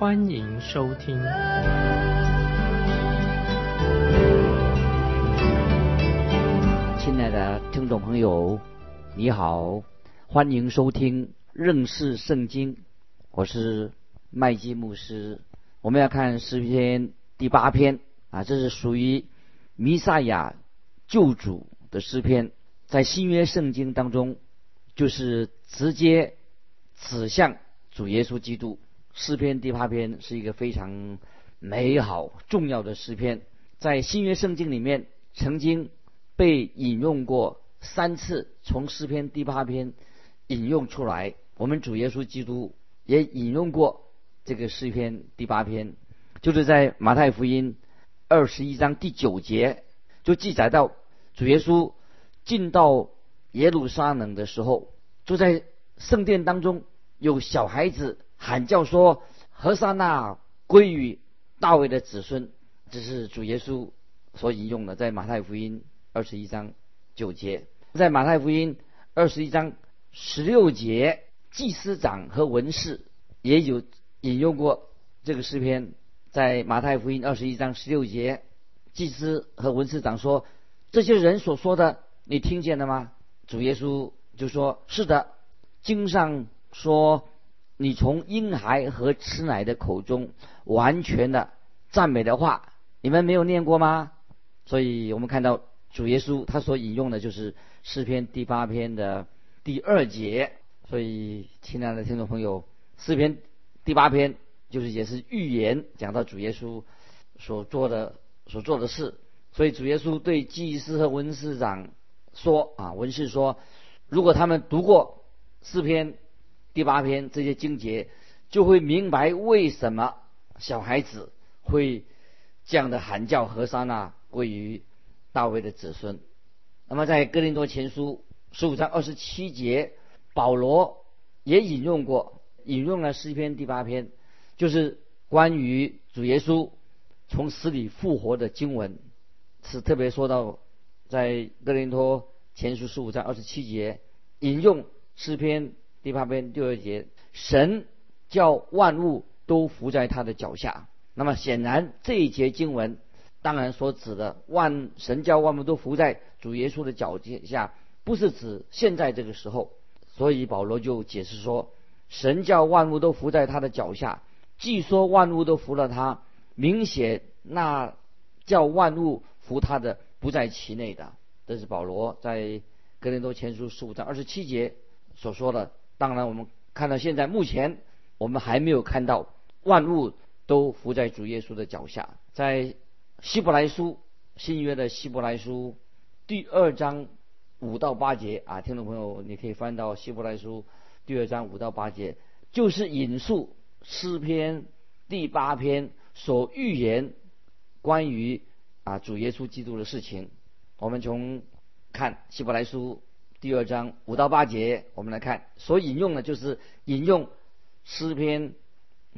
欢迎收听。亲爱的听众朋友，你好，欢迎收听认识圣经，我是麦基牧师。我们要看诗篇第八篇啊，这是属于弥赛亚救主的诗篇，在新约圣经当中，就是直接指向主耶稣基督。诗篇第八篇是一个非常美好重要的诗篇，在新约圣经里面曾经被引用过三次，从诗篇第八篇引用出来。我们主耶稣基督也引用过这个诗篇第八篇，就是在马太福音二十一章第九节就记载到。主耶稣进到耶路撒冷的时候，就在圣殿当中，有小孩子喊叫说：“何塞那归于大卫的子孙。”这是主耶稣所引用的，在马太福音二十一章九节，在马太福音二十一章十六节，祭司长和文士也有引用过这个诗篇。在马太福音二十一章十六节，祭司和文士长说。这些人所说的，你听见了吗？主耶稣就说：“是的，经上说，你从婴孩和吃奶的口中完全的赞美的话，你们没有念过吗？”所以我们看到主耶稣他所引用的就是诗篇第八篇的第二节。所以，亲爱的听众朋友，诗篇第八篇就是也是预言，讲到主耶稣所做的所做的事。所以主耶稣对祭司和文士长说：“啊，文士说，如果他们读过诗篇第八篇这些经节，就会明白为什么小孩子会这样的喊叫和沙那归于大卫的子孙。”那么在哥林多前书十五章二十七节，保罗也引用过引用了诗篇第八篇，就是关于主耶稣从死里复活的经文。是特别说到，在哥林多前书十五章二十七节引用诗篇第八篇第二节，神叫万物都伏在他的脚下。那么显然这一节经文，当然所指的万神叫万物都伏在主耶稣的脚下，不是指现在这个时候。所以保罗就解释说，神叫万物都伏在他的脚下，既说万物都服了他，明显那叫万物。服他的不在其内的，这是保罗在哥林多前书十五章二十七节所说的。当然，我们看到现在目前我们还没有看到万物都伏在主耶稣的脚下。在希伯来书新约的希伯来书第二章五到八节啊，听众朋友，你可以翻到希伯来书第二章五到八节，就是引述诗篇第八篇所预言关于。啊，主耶稣基督的事情，我们从看希伯来书第二章五到八节，我们来看所引用的，就是引用诗篇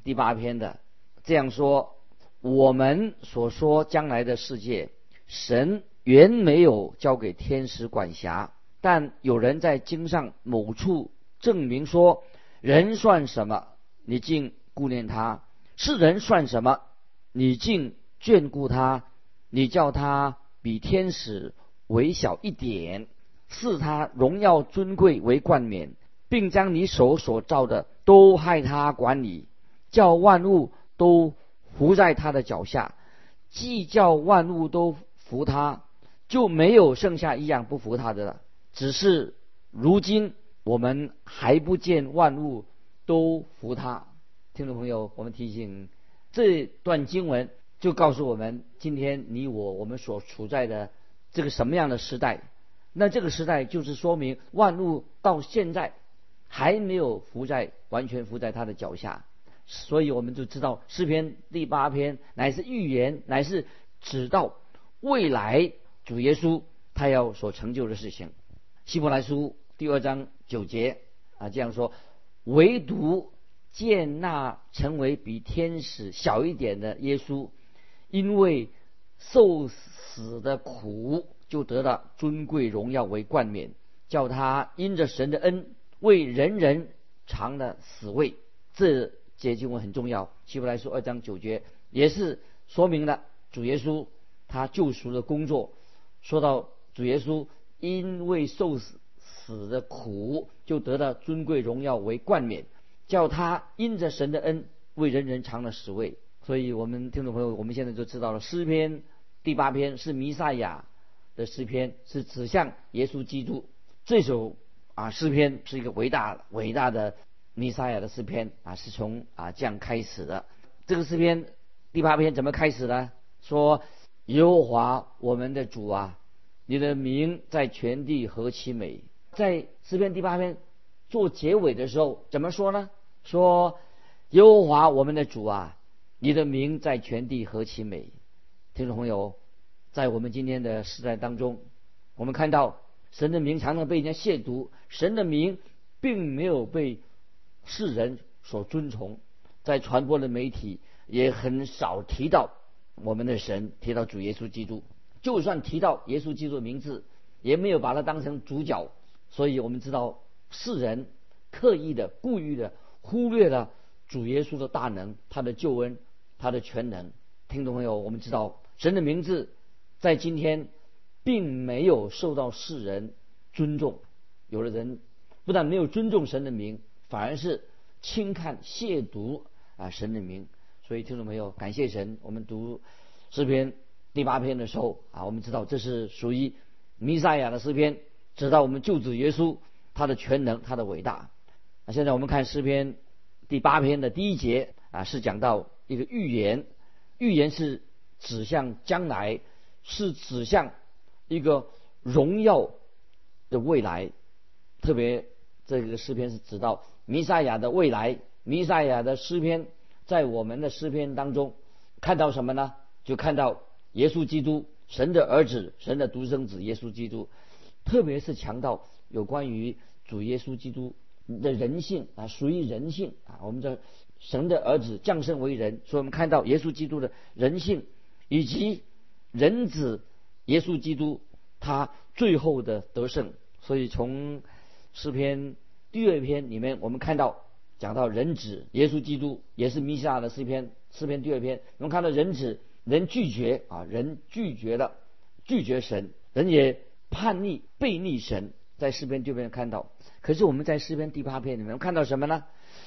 第八篇的这样说：我们所说将来的世界，神原没有交给天使管辖，但有人在经上某处证明说，人算什么？你竟顾念他；是人算什么？你竟眷顾他？你叫他比天使微小一点，赐他荣耀尊贵为冠冕，并将你手所造的都害他管理，叫万物都伏在他的脚下，既叫万物都服他，就没有剩下一样不服他的了。只是如今我们还不见万物都服他。听众朋友，我们提醒这段经文。就告诉我们，今天你我我们所处在的这个什么样的时代？那这个时代就是说明万物到现在还没有伏在完全伏在他的脚下。所以我们就知道诗篇第八篇乃是预言，乃是指到未来主耶稣他要所成就的事情。希伯来书第二章九节啊这样说：唯独见那成为比天使小一点的耶稣，因为受死的苦，就得到尊贵荣耀为冠冕，叫他因着神的恩为人人尝了死味。这节经文很重要。希伯来书二章九节也是说明了主耶稣他救赎的工作。说到主耶稣因为受死死的苦，就得到尊贵荣耀为冠冕，叫他因着神的恩为人人尝了死味。所以，我们听众朋友，我们现在就知道了诗篇第八篇是弥赛亚的诗篇，是指向耶稣基督。这首啊诗篇是一个伟大伟大的。弥撒亚的诗篇啊，是从啊这样开始的。这个诗篇第八篇怎么开始呢？说耶和华我们的主啊，你的名在全地何其美！在诗篇第八篇做结尾的时候怎么说呢？说耶和华我们的主啊，你的名在全地何其美！听众朋友，在我们今天的时代当中，我们看到神的名常常被人家亵渎，神的名并没有被。世人所尊崇，在传播的媒体也很少提到我们的神，提到主耶稣基督。就算提到耶稣基督的名字，也没有把它当成主角。所以我们知道，世人刻意的、故意的忽略了主耶稣的大能、他的救恩、他的全能。听众朋友，我们知道神的名字在今天并没有受到世人尊重。有的人不但没有尊重神的名。反而是轻看亵渎啊神的名，所以听众朋友，感谢神。我们读诗篇第八篇的时候啊，我们知道这是属于弥赛亚的诗篇，知道我们救主耶稣他的全能，他的伟大。那现在我们看诗篇第八篇的第一节啊，是讲到一个预言，预言是指向将来，是指向一个荣耀的未来，特别这个诗篇是指到。弥赛亚的未来，弥赛亚的诗篇，在我们的诗篇当中看到什么呢？就看到耶稣基督，神的儿子，神的独生子耶稣基督，特别是强调有关于主耶稣基督的人性啊，属于人性啊。我们的神的儿子降生为人，所以我们看到耶稣基督的人性，以及人子耶稣基督他最后的得胜。所以从诗篇。第二篇里面，我们看到讲到人子耶稣基督，也是弥撒的诗篇。诗篇第二篇，我们看到人子人拒绝啊，人拒绝了，拒绝神，人也叛逆背逆神，在诗篇第二篇看到。可是我们在诗篇第八篇里面看到什么呢？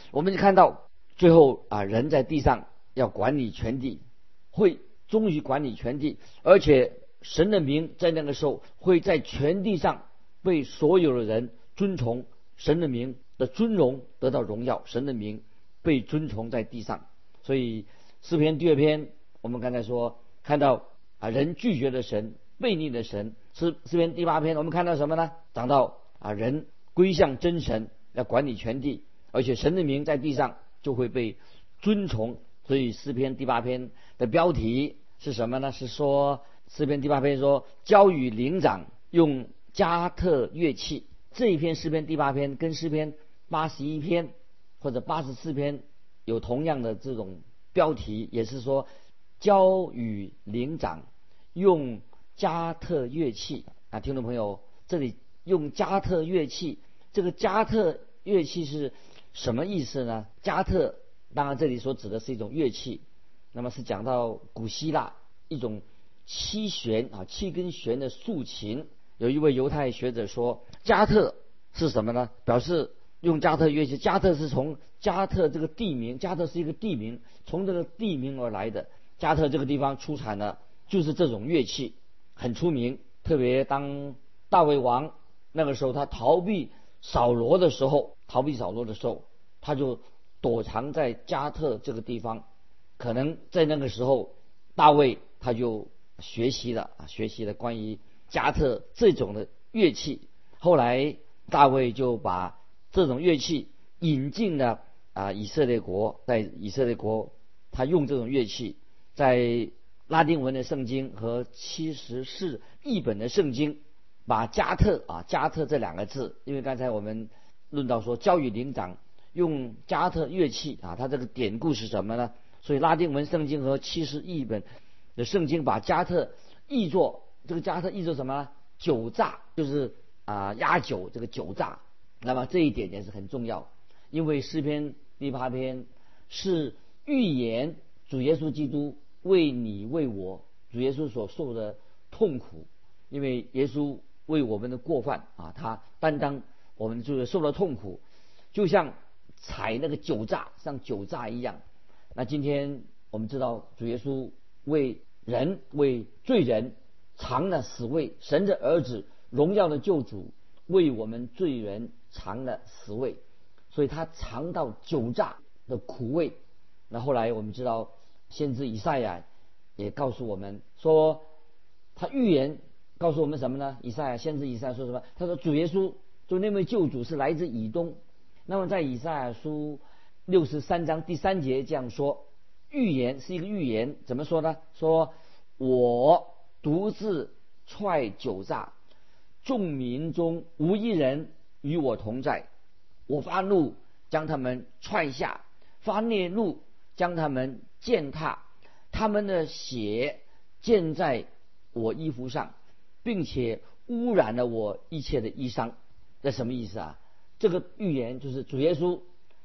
我们就看到最后啊，人在地上要管理全地，会终于管理全地，而且神的名在那个时候会在全地上被所有的人尊崇。神的名的尊荣得到荣耀，神的名被尊崇在地上。所以诗篇第二篇，我们刚才说看到啊人拒绝了神，背逆了神。诗诗篇第八篇，我们看到什么呢？讲到啊人归向真神，要管理全地，而且神的名在地上就会被尊崇。所以诗篇第八篇的标题是什么呢？是说诗篇第八篇说教与灵长用加特乐器。这一篇诗篇第八篇跟诗篇八十一篇或者八十四篇有同样的这种标题，也是说教与灵长用加特乐器啊，听众朋友，这里用加特乐器，这个加特乐器是什么意思呢？加特当然这里所指的是一种乐器，那么是讲到古希腊一种七弦啊七根弦的竖琴。有一位犹太学者说，加特是什么呢？表示用加特乐器。加特是从加特这个地名，加特是一个地名，从这个地名而来的。加特这个地方出产的就是这种乐器，很出名。特别当大卫王那个时候，他逃避扫罗的时候，逃避扫罗的时候，他就躲藏在加特这个地方。可能在那个时候，大卫他就学习了啊，学习了关于。加特这种的乐器，后来大卫就把这种乐器引进了啊以色列国，在以色列国，他用这种乐器，在拉丁文的圣经和七十四译本的圣经，把加特啊加特这两个字，因为刚才我们论到说教育灵长用加特乐器啊，它这个典故是什么呢？所以拉丁文圣经和七十译本的圣经把加特译作这个加特译作什么？酒榨，就是啊压酒这个酒榨。那么这一点也是很重要，因为诗篇第八篇是预言主耶稣基督。为你为我主耶稣所受的痛苦，因为耶稣为我们的过犯啊，他担当我们就是受了痛苦，就像踩那个酒榨，像酒榨一样。那今天我们知道主耶稣为人为罪人尝了死味，神的儿子荣耀的救主为我们罪人尝了死味，所以他尝到酒榨的苦味。那后来我们知道。先知以赛亚也告诉我们说，他预言告诉我们什么呢？以赛亚先知以赛亚说什么？他说主耶稣就那位救主是来自以东。那么在以赛亚书六十三章第三节这样说，预言是一个预言，怎么说呢？说我独自踹酒榨，众民中无一人与我同在。我发怒将他们踹下，发烈怒将他们。践踏他们的血溅在我衣服上，并且污染了我一切的衣裳。这什么意思啊？这个预言就是主耶稣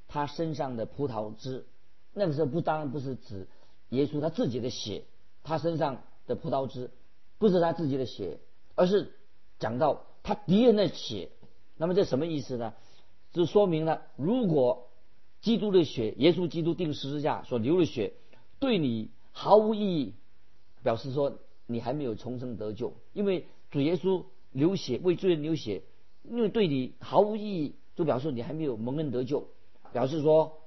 他身上的葡萄汁。那个时候不当然不是指耶稣他自己的血，他身上的葡萄汁不是他自己的血，而是讲到他敌人的血。那么这什么意思呢？就说明了如果基督的血，耶稣基督定十字架所流的血。对你毫无意义，表示说你还没有重生得救，因为主耶稣流血为罪人流血，因为对你毫无意义，就表示你还没有蒙恩得救，表示说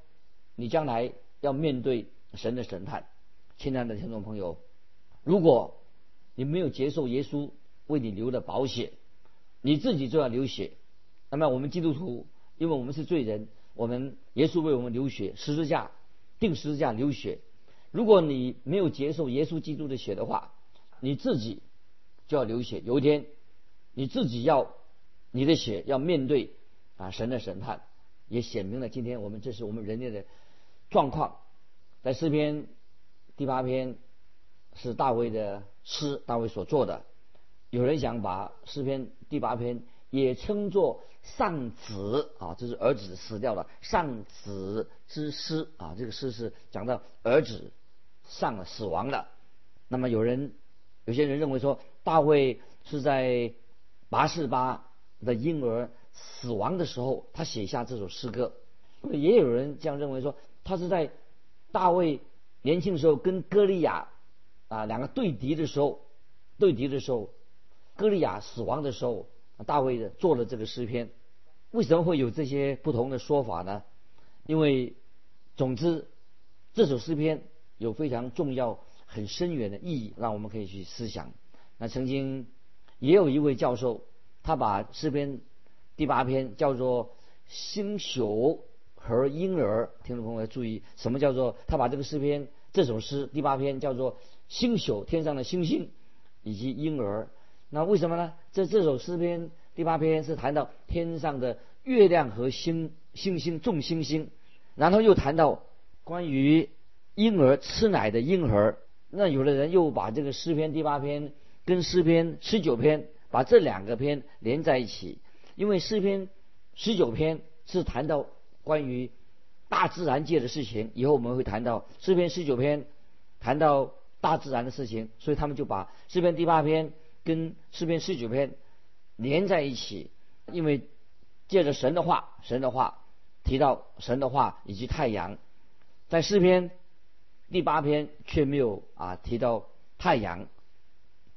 你将来要面对神的审判。亲爱的听众朋友，如果你没有接受耶稣为你流的宝血，你自己就要流血。那么我们基督徒，因为我们是罪人，我们耶稣为我们流血，十字架定十字架流血。如果你没有接受耶稣基督的血的话，你自己就要流血。有一天，你自己要你的血要面对啊神的审判，也显明了今天我们这是我们人类的状况。在诗篇第八篇是大卫的诗，大卫所做的。有人想把诗篇第八篇也称作丧子啊，这是儿子死掉了丧子之诗啊。这个诗是讲到儿子。上了死亡了，那么有人有些人认为说大卫是在八四八的婴儿死亡的时候，他写下这首诗歌。也有人这样认为说，他是在大卫年轻的时候跟歌利亚啊两个对敌的时候，对敌的时候，歌利亚死亡的时候，大卫做了这个诗篇。为什么会有这些不同的说法呢？因为总之这首诗篇。有非常重要、很深远的意义，让我们可以去思想。那曾经也有一位教授，他把诗篇第八篇叫做“星宿和婴儿”。听众朋友要注意，什么叫做他把这个诗篇这首诗第八篇叫做“星宿”天上的星星以及婴儿。那为什么呢？这这首诗篇第八篇是谈到天上的月亮和星星星众星星，然后又谈到关于。婴儿吃奶的婴儿，那有的人又把这个诗篇第八篇跟诗篇十九篇把这两个篇连在一起，因为诗篇十九篇是谈到关于大自然界的事情，以后我们会谈到诗篇十九篇谈到大自然的事情，所以他们就把诗篇第八篇跟诗篇十九篇连在一起，因为借着神的话，神的话提到神的话以及太阳，在诗篇。第八篇却没有啊提到太阳，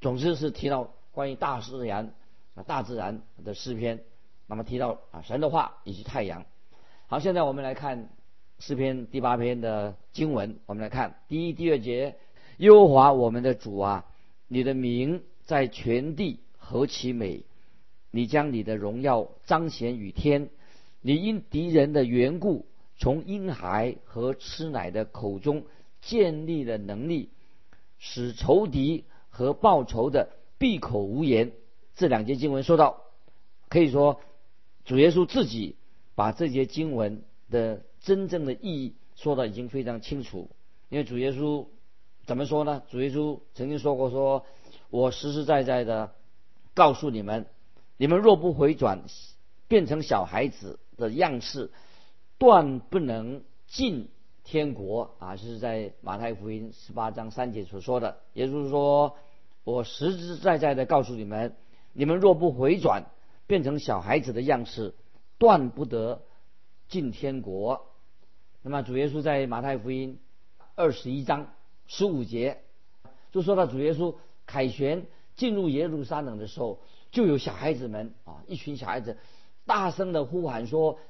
总之是提到关于大自然啊大自然的诗篇，那么提到啊神的话以及太阳。好，现在我们来看诗篇第八篇的经文，我们来看第一、第二节：耶和华我们的主啊，你的名在全地何其美！你将你的荣耀彰显于天，你因敌人的缘故从婴孩和吃奶的口中建立了能力，使仇敌和报仇的闭口无言。这两节经文说到，可以说主耶稣自己把这节经文的真正的意义说的已经非常清楚。因为主耶稣怎么说呢？主耶稣曾经说过：“说我实实在在的告诉你们，你们若不回转，变成小孩子的样式。”断不能进天国啊！是在马太福音十八章三节所说的。也就是说，我实实在在的告诉你们：你们若不回转，变成小孩子的样式，断不得进天国。那么主耶稣在马太福音二十一章十五节就说到，主耶稣凯旋进入耶路撒冷的时候，就有小孩子们啊，一群小孩子大声的呼喊说。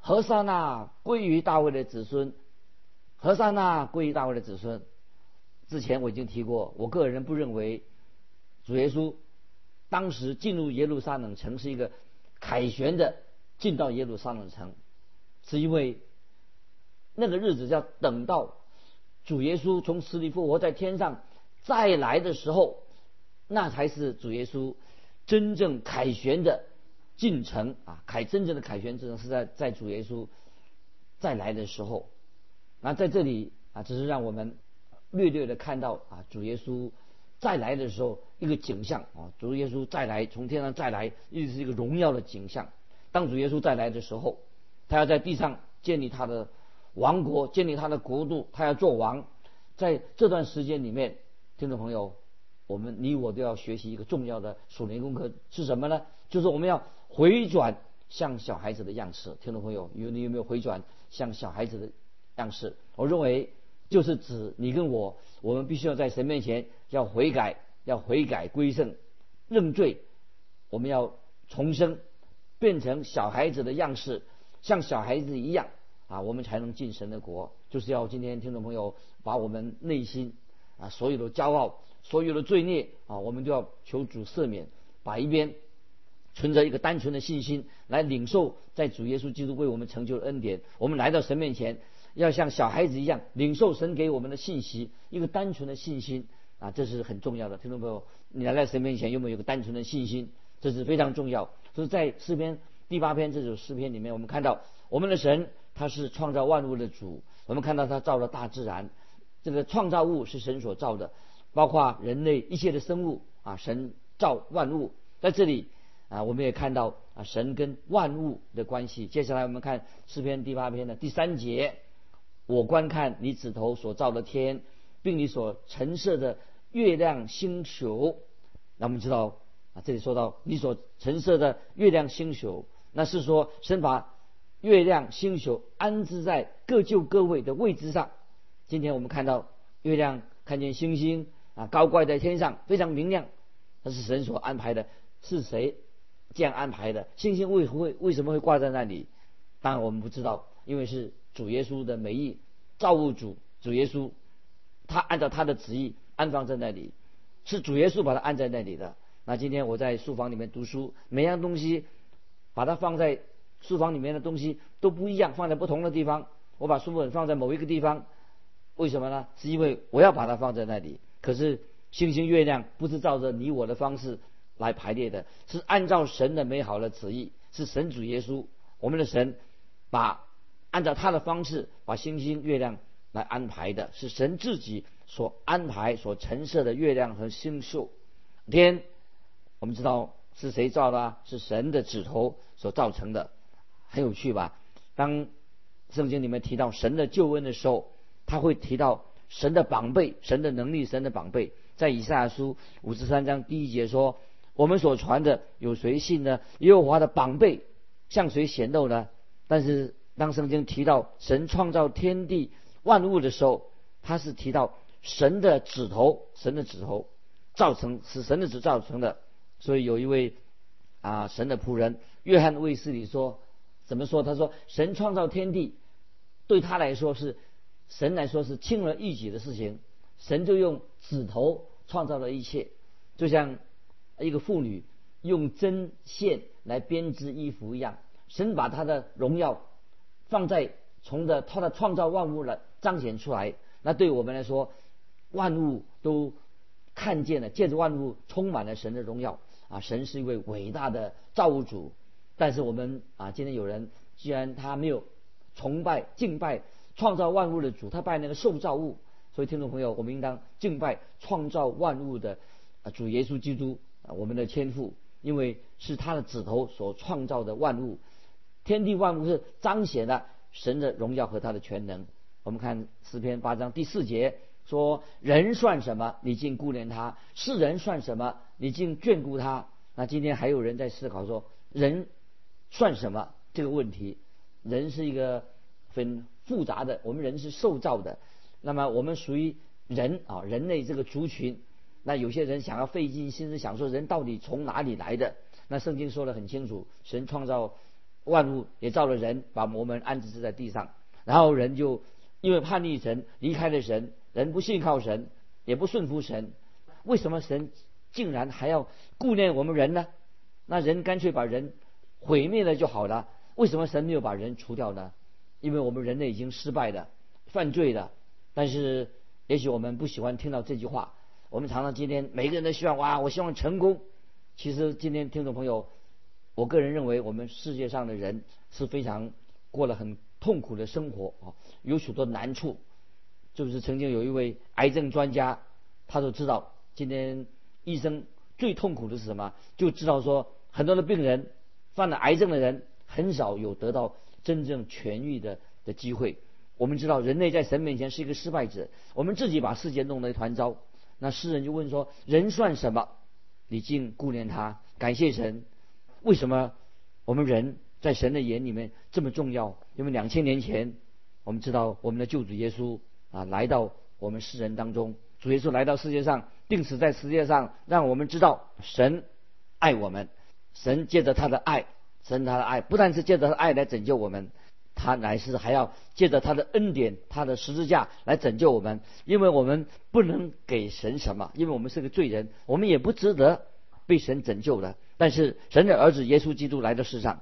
何塞那归于大卫的子孙，何塞那归于大卫的子孙。之前我已经提过，我个人不认为主耶稣当时进入耶路撒冷城是一个凯旋的进到耶路撒冷城，是因为那个日子要等到主耶稣从死里复活在天上再来的时候，那才是主耶稣真正凯旋的。进程啊，凯真正的凯旋之程是在在主耶稣再来的时候。那在这里啊，只是让我们略略的看到啊，主耶稣再来的时候一个景象啊，主耶稣再来从天上再来，一直是一个荣耀的景象。当主耶稣再来的时候，他要在地上建立他的王国，建立他的国度，他要做王。在这段时间里面，听众朋友，我们你我都要学习一个重要的属灵功课是什么呢？就是我们要。回转像小孩子的样式，听众朋友，有你有没有回转像小孩子的样式？我认为就是指你跟我，我们必须要在神面前要悔改，要悔改归正，认罪，我们要重生，变成小孩子的样式，像小孩子一样啊，我们才能进神的国。就是要今天听众朋友把我们内心啊所有的骄傲、所有的罪孽啊，我们都要求主赦免，把一边。存着一个单纯的信心来领受在主耶稣基督为我们成就的恩典，我们来到神面前，要像小孩子一样领受神给我们的信息，一个单纯的信心啊，这是很重要的。听众朋友，你来到神面前有没有一个单纯的信心？这是非常重要。所以在诗篇第八篇这首诗篇里面，我们看到我们的神他是创造万物的主，我们看到他造了大自然，这个创造物是神所造的，包括人类一切的生物啊，神造万物在这里。啊，我们也看到啊，神跟万物的关系。接下来我们看诗篇第八篇的第三节，我观看你指头所造的天，并你所陈设的月亮星球。那我们知道啊，这里说到你所陈设的月亮星球，那是说神把月亮星球安置在各就各位的位置上。今天我们看到月亮，看见星星啊，高挂在天上，非常明亮，那是神所安排的，是谁？这样安排的，星星为何会为什么会挂在那里？当然我们不知道，因为是主耶稣的美意，造物主主耶稣，他按照他的旨意安放在那里，是主耶稣把它安在那里的。那今天我在书房里面读书，每样东西把它放在书房里面的东西都不一样，放在不同的地方。我把书本放在某一个地方，为什么呢？是因为我要把它放在那里。可是星星月亮不是照着你我的方式。来排列的是按照神的美好的旨意，是神主耶稣，我们的神把按照他的方式把星星月亮来安排的，是神自己所安排所陈设的月亮和星宿。天，我们知道是谁造的？是神的指头所造成的，很有趣吧？当圣经里面提到神的救恩的时候，他会提到神的宝贝、神的能力、神的宝贝。在以赛亚书五十三章第一节说。我们所传的有谁信呢？耶和华的宝贝向谁显露呢？但是当圣经提到神创造天地万物的时候，他是提到神的指头，神的指头造成，是神的指造成的。所以有一位啊神的仆人约翰卫斯理说，怎么说？他说神创造天地对他来说是神来说是轻而易举的事情，神就用指头创造了一切，就像。一个妇女用针线来编织衣服一样，神把他的荣耀放在从的他的创造万物来彰显出来。那对我们来说，万物都看见了，借着万物充满了神的荣耀啊！神是一位伟大的造物主。但是我们啊，今天有人既然他没有崇拜敬拜创造万物的主，他拜那个受造物。所以听众朋友，我们应当敬拜创造万物的主耶稣基督，我们的天父，因为是他的指头所创造的万物，天地万物是彰显了神的荣耀和他的全能。我们看诗篇八章第四节说：“人算什么？你竟顾念他；世人算什么？你竟眷顾他？”那今天还有人在思考说：“人算什么？”这个问题，人是一个很复杂的，我们人是受造的。那么我们属于人啊，人类这个族群。那有些人想要费尽心思想说，人到底从哪里来的？那圣经说的很清楚，神创造万物，也造了人，把我们安置在地上，然后人就。因为叛逆神，离开了神，人不信靠神，也不顺服神，为什么神竟然还要顾念我们人呢？那人干脆把人毁灭了就好了。为什么神没有把人除掉呢？因为我们人类已经失败了，犯罪了。但是也许我们不喜欢听到这句话。我们常常今天每个人都希望哇，我希望成功。其实今天听众朋友，我个人认为我们世界上的人是非常过了很。痛苦的生活啊，有许多难处。是不是曾经有一位癌症专家，他都知道今天医生最痛苦的是什么？就知道说很多的病人犯了癌症的人很少有得到真正痊愈的的机会。我们知道人类在神面前是一个失败者，我们自己把世界弄得一团糟。那诗人就问说：人算什么？你竟顾念他？感谢神，为什么我们人？在神的眼里面这么重要，因为两千年前，我们知道我们的救主耶稣啊来到我们世人当中，主耶稣来到世界上，定死在世界上，让我们知道神爱我们，神借着他的爱，神他的爱不但是借着爱来拯救我们，他乃是还要借着他的恩典，他的十字架来拯救我们，因为我们不能给神什么，因为我们是个罪人，我们也不值得被神拯救的。但是神的儿子耶稣基督来到世上。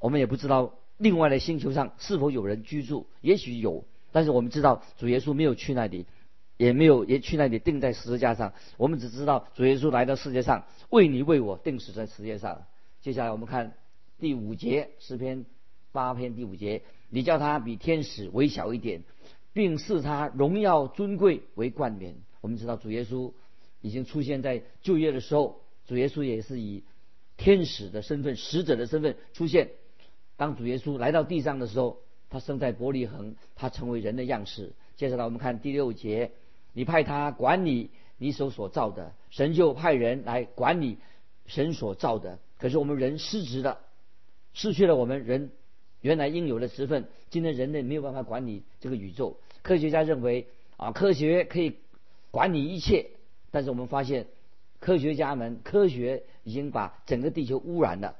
我们也不知道另外的星球上是否有人居住，也许有，但是我们知道主耶稣没有去那里，也没有也去那里钉在十字架上。我们只知道主耶稣来到世界上，为你为我钉死在世界上。接下来我们看第五节诗篇八篇第五节，你叫他比天使微小一点，并视他荣耀尊贵为冠冕。我们知道主耶稣已经出现在旧约的时候，主耶稣也是以天使的身份、使者的身份出现。当主耶稣来到地上的时候，他生在伯利恒，他成为人的样式。接下来我们看第六节，你派他管理你手所造的，神就派人来管理神所造的。可是我们人失职了，失去了我们人原来应有的职分。今天人类没有办法管理这个宇宙。科学家认为啊，科学可以管理一切，但是我们发现科学家们科学已经把整个地球污染了。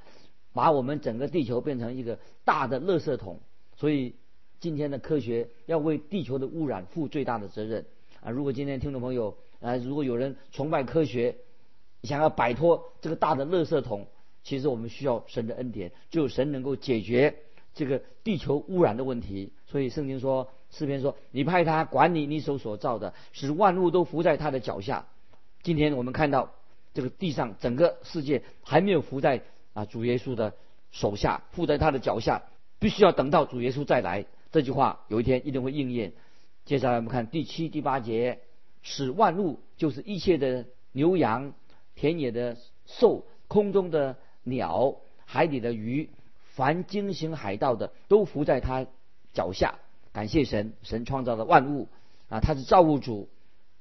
把我们整个地球变成一个大的垃圾桶，所以今天的科学要为地球的污染负最大的责任啊！如果今天听众朋友啊，如果有人崇拜科学，想要摆脱这个大的垃圾桶，其实我们需要神的恩典，只有神能够解决这个地球污染的问题。所以圣经说，诗篇说：“你派他管理你手所造的，使万物都伏在他的脚下。”今天我们看到这个地上整个世界还没有伏在。啊，主耶稣的手下，附在他的脚下，必须要等到主耶稣再来。这句话有一天一定会应验。接下来我们看第七、第八节，使万物就是一切的牛羊、田野的兽、空中的鸟、海底的鱼，凡经行海道的，都伏在他脚下。感谢神，神创造了万物啊，他是造物主。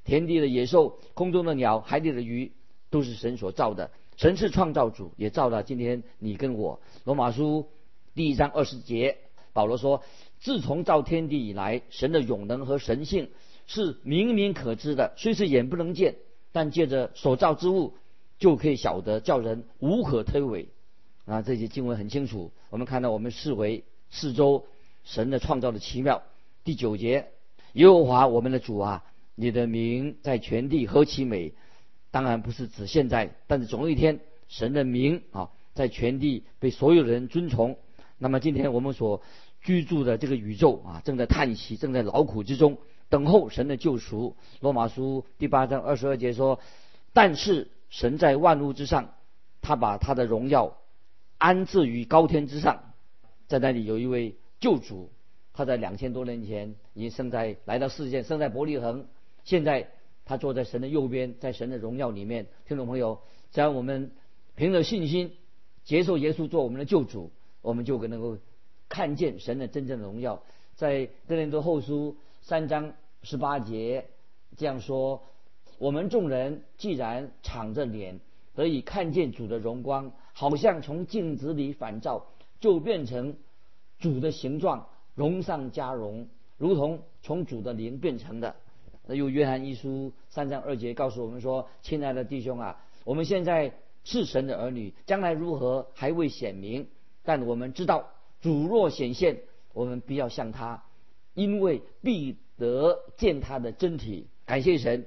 田地的野兽、空中的鸟、海底的鱼，都是神所造的。神是创造主，也造了今天你跟我。罗马书第一章二十节，保罗说：“自从造天地以来，神的永能和神性是明明可知的，虽是眼不能见，但借着所造之物就可以晓得，叫人无可推诿。”啊，这些经文很清楚。我们看到，我们视为四周神的创造的奇妙。第九节，耶和华我们的主啊，你的名在全地何其美！当然不是指现在，但是总有一天，神的名啊，在全地被所有人尊崇。那么今天我们所居住的这个宇宙啊，正在叹息，正在劳苦之中，等候神的救赎。罗马书第八章二十二节说：“但是神在万物之上，他把他的荣耀安置于高天之上。”在那里有一位救主，他在两千多年前已经生在来到世界，生在伯利恒。现在他坐在神的右边，在神的荣耀里面。听众朋友，只要我们凭着信心接受耶稣做我们的救主，我们就能够看见神的真正的荣耀。在哥林多后书三章十八节这样说：“我们众人既然敞着脸得以看见主的荣光，好像从镜子里反照。”就变成主的形状，荣上加荣，如同从主的灵变成的。那又约翰一书三章二节告诉我们说：“亲爱的弟兄啊，我们现在是神的儿女，将来如何还未显明，但我们知道主若显现，我们必要向他，因为必得见他的真体。”感谢神，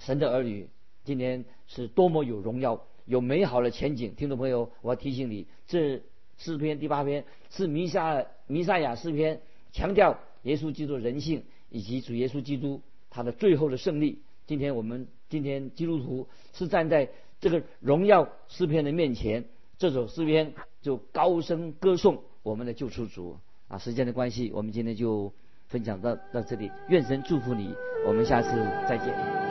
神的儿女今天是多么有荣耀、有美好的前景。听众朋友，我要提醒你，这。诗篇第八篇是弥撒弥撒亚诗篇，强调耶稣基督人性以及主耶稣基督他的最后的胜利。今天我们今天基督徒是站在这个荣耀诗篇的面前，这首诗篇就高声歌颂我们的救赎主啊！时间的关系，我们今天就分享到到这里。愿神祝福你，我们下次再见。